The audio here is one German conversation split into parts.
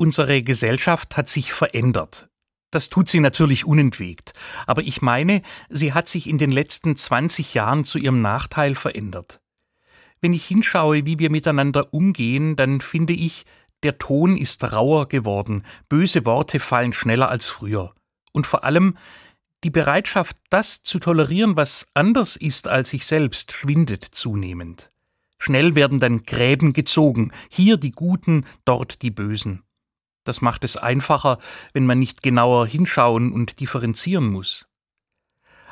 Unsere Gesellschaft hat sich verändert. Das tut sie natürlich unentwegt. Aber ich meine, sie hat sich in den letzten 20 Jahren zu ihrem Nachteil verändert. Wenn ich hinschaue, wie wir miteinander umgehen, dann finde ich, der Ton ist rauer geworden, böse Worte fallen schneller als früher. Und vor allem, die Bereitschaft, das zu tolerieren, was anders ist als ich selbst, schwindet zunehmend. Schnell werden dann Gräben gezogen, hier die Guten, dort die Bösen. Das macht es einfacher, wenn man nicht genauer hinschauen und differenzieren muss.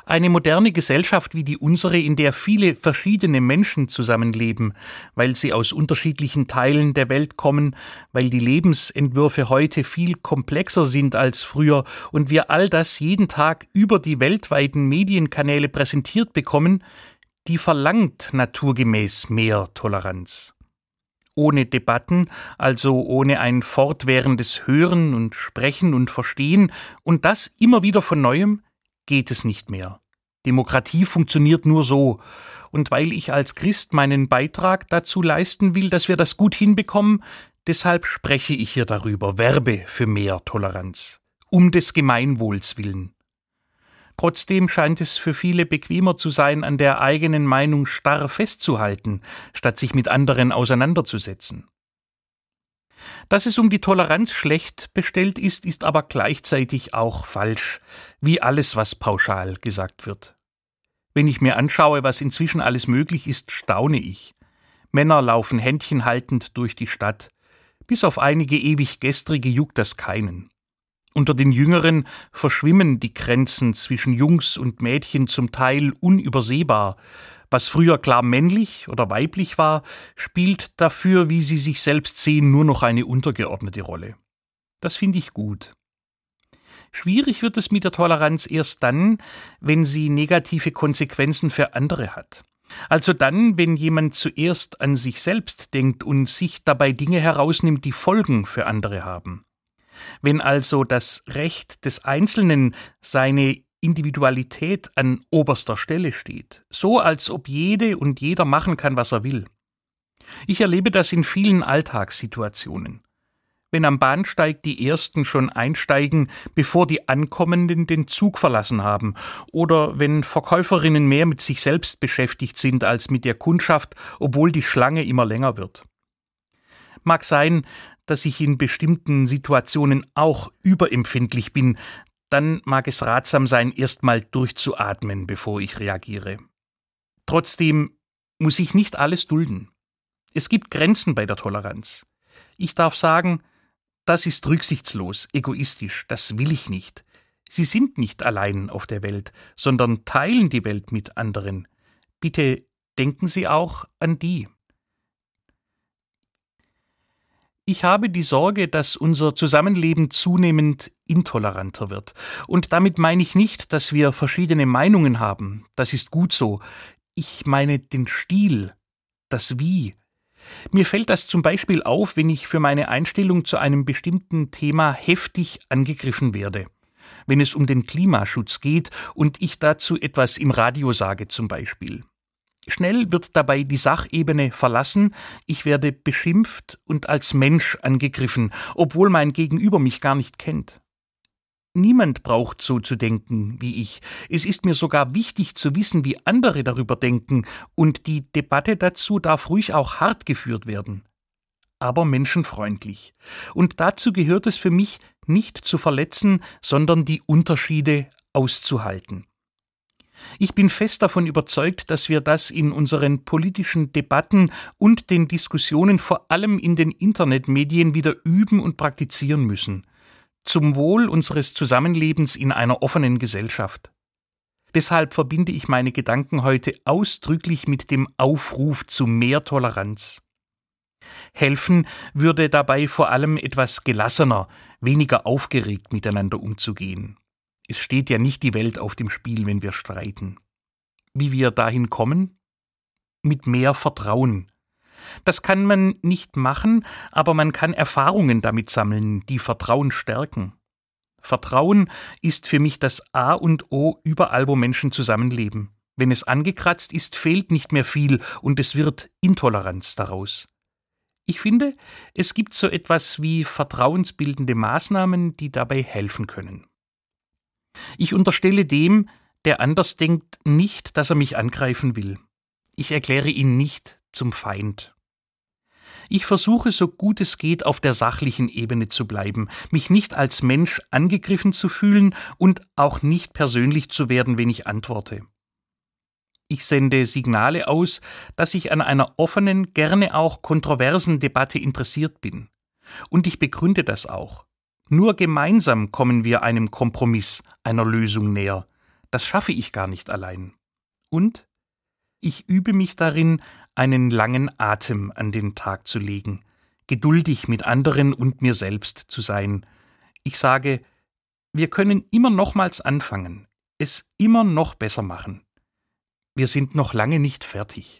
Eine moderne Gesellschaft wie die unsere, in der viele verschiedene Menschen zusammenleben, weil sie aus unterschiedlichen Teilen der Welt kommen, weil die Lebensentwürfe heute viel komplexer sind als früher und wir all das jeden Tag über die weltweiten Medienkanäle präsentiert bekommen, die verlangt naturgemäß mehr Toleranz ohne Debatten, also ohne ein fortwährendes Hören und Sprechen und Verstehen, und das immer wieder von neuem, geht es nicht mehr. Demokratie funktioniert nur so, und weil ich als Christ meinen Beitrag dazu leisten will, dass wir das gut hinbekommen, deshalb spreche ich hier darüber, werbe für mehr Toleranz, um des Gemeinwohls willen. Trotzdem scheint es für viele bequemer zu sein, an der eigenen Meinung starr festzuhalten, statt sich mit anderen auseinanderzusetzen. Dass es um die Toleranz schlecht bestellt ist, ist aber gleichzeitig auch falsch, wie alles, was pauschal gesagt wird. Wenn ich mir anschaue, was inzwischen alles möglich ist, staune ich. Männer laufen händchenhaltend durch die Stadt. Bis auf einige ewig gestrige juckt das keinen. Unter den Jüngeren verschwimmen die Grenzen zwischen Jungs und Mädchen zum Teil unübersehbar. Was früher klar männlich oder weiblich war, spielt dafür, wie sie sich selbst sehen, nur noch eine untergeordnete Rolle. Das finde ich gut. Schwierig wird es mit der Toleranz erst dann, wenn sie negative Konsequenzen für andere hat. Also dann, wenn jemand zuerst an sich selbst denkt und sich dabei Dinge herausnimmt, die Folgen für andere haben. Wenn also das Recht des Einzelnen seine Individualität an oberster Stelle steht, so als ob jede und jeder machen kann, was er will. Ich erlebe das in vielen Alltagssituationen. Wenn am Bahnsteig die Ersten schon einsteigen, bevor die Ankommenden den Zug verlassen haben, oder wenn Verkäuferinnen mehr mit sich selbst beschäftigt sind als mit der Kundschaft, obwohl die Schlange immer länger wird. Mag sein, dass ich in bestimmten Situationen auch überempfindlich bin, dann mag es ratsam sein, erstmal durchzuatmen, bevor ich reagiere. Trotzdem muss ich nicht alles dulden. Es gibt Grenzen bei der Toleranz. Ich darf sagen, das ist rücksichtslos, egoistisch, das will ich nicht. Sie sind nicht allein auf der Welt, sondern teilen die Welt mit anderen. Bitte denken Sie auch an die. Ich habe die Sorge, dass unser Zusammenleben zunehmend intoleranter wird. Und damit meine ich nicht, dass wir verschiedene Meinungen haben. Das ist gut so. Ich meine den Stil, das Wie. Mir fällt das zum Beispiel auf, wenn ich für meine Einstellung zu einem bestimmten Thema heftig angegriffen werde. Wenn es um den Klimaschutz geht und ich dazu etwas im Radio sage zum Beispiel. Schnell wird dabei die Sachebene verlassen, ich werde beschimpft und als Mensch angegriffen, obwohl mein Gegenüber mich gar nicht kennt. Niemand braucht so zu denken wie ich. Es ist mir sogar wichtig zu wissen, wie andere darüber denken, und die Debatte dazu darf ruhig auch hart geführt werden. Aber menschenfreundlich. Und dazu gehört es für mich, nicht zu verletzen, sondern die Unterschiede auszuhalten. Ich bin fest davon überzeugt, dass wir das in unseren politischen Debatten und den Diskussionen vor allem in den Internetmedien wieder üben und praktizieren müssen. Zum Wohl unseres Zusammenlebens in einer offenen Gesellschaft. Deshalb verbinde ich meine Gedanken heute ausdrücklich mit dem Aufruf zu mehr Toleranz. Helfen würde dabei vor allem etwas gelassener, weniger aufgeregt miteinander umzugehen. Es steht ja nicht die Welt auf dem Spiel, wenn wir streiten. Wie wir dahin kommen? Mit mehr Vertrauen. Das kann man nicht machen, aber man kann Erfahrungen damit sammeln, die Vertrauen stärken. Vertrauen ist für mich das A und O überall, wo Menschen zusammenleben. Wenn es angekratzt ist, fehlt nicht mehr viel und es wird Intoleranz daraus. Ich finde, es gibt so etwas wie vertrauensbildende Maßnahmen, die dabei helfen können. Ich unterstelle dem, der anders denkt, nicht, dass er mich angreifen will. Ich erkläre ihn nicht zum Feind. Ich versuche so gut es geht auf der sachlichen Ebene zu bleiben, mich nicht als Mensch angegriffen zu fühlen und auch nicht persönlich zu werden, wenn ich antworte. Ich sende Signale aus, dass ich an einer offenen, gerne auch kontroversen Debatte interessiert bin. Und ich begründe das auch. Nur gemeinsam kommen wir einem Kompromiss, einer Lösung näher. Das schaffe ich gar nicht allein. Und ich übe mich darin, einen langen Atem an den Tag zu legen, geduldig mit anderen und mir selbst zu sein. Ich sage, wir können immer nochmals anfangen, es immer noch besser machen. Wir sind noch lange nicht fertig.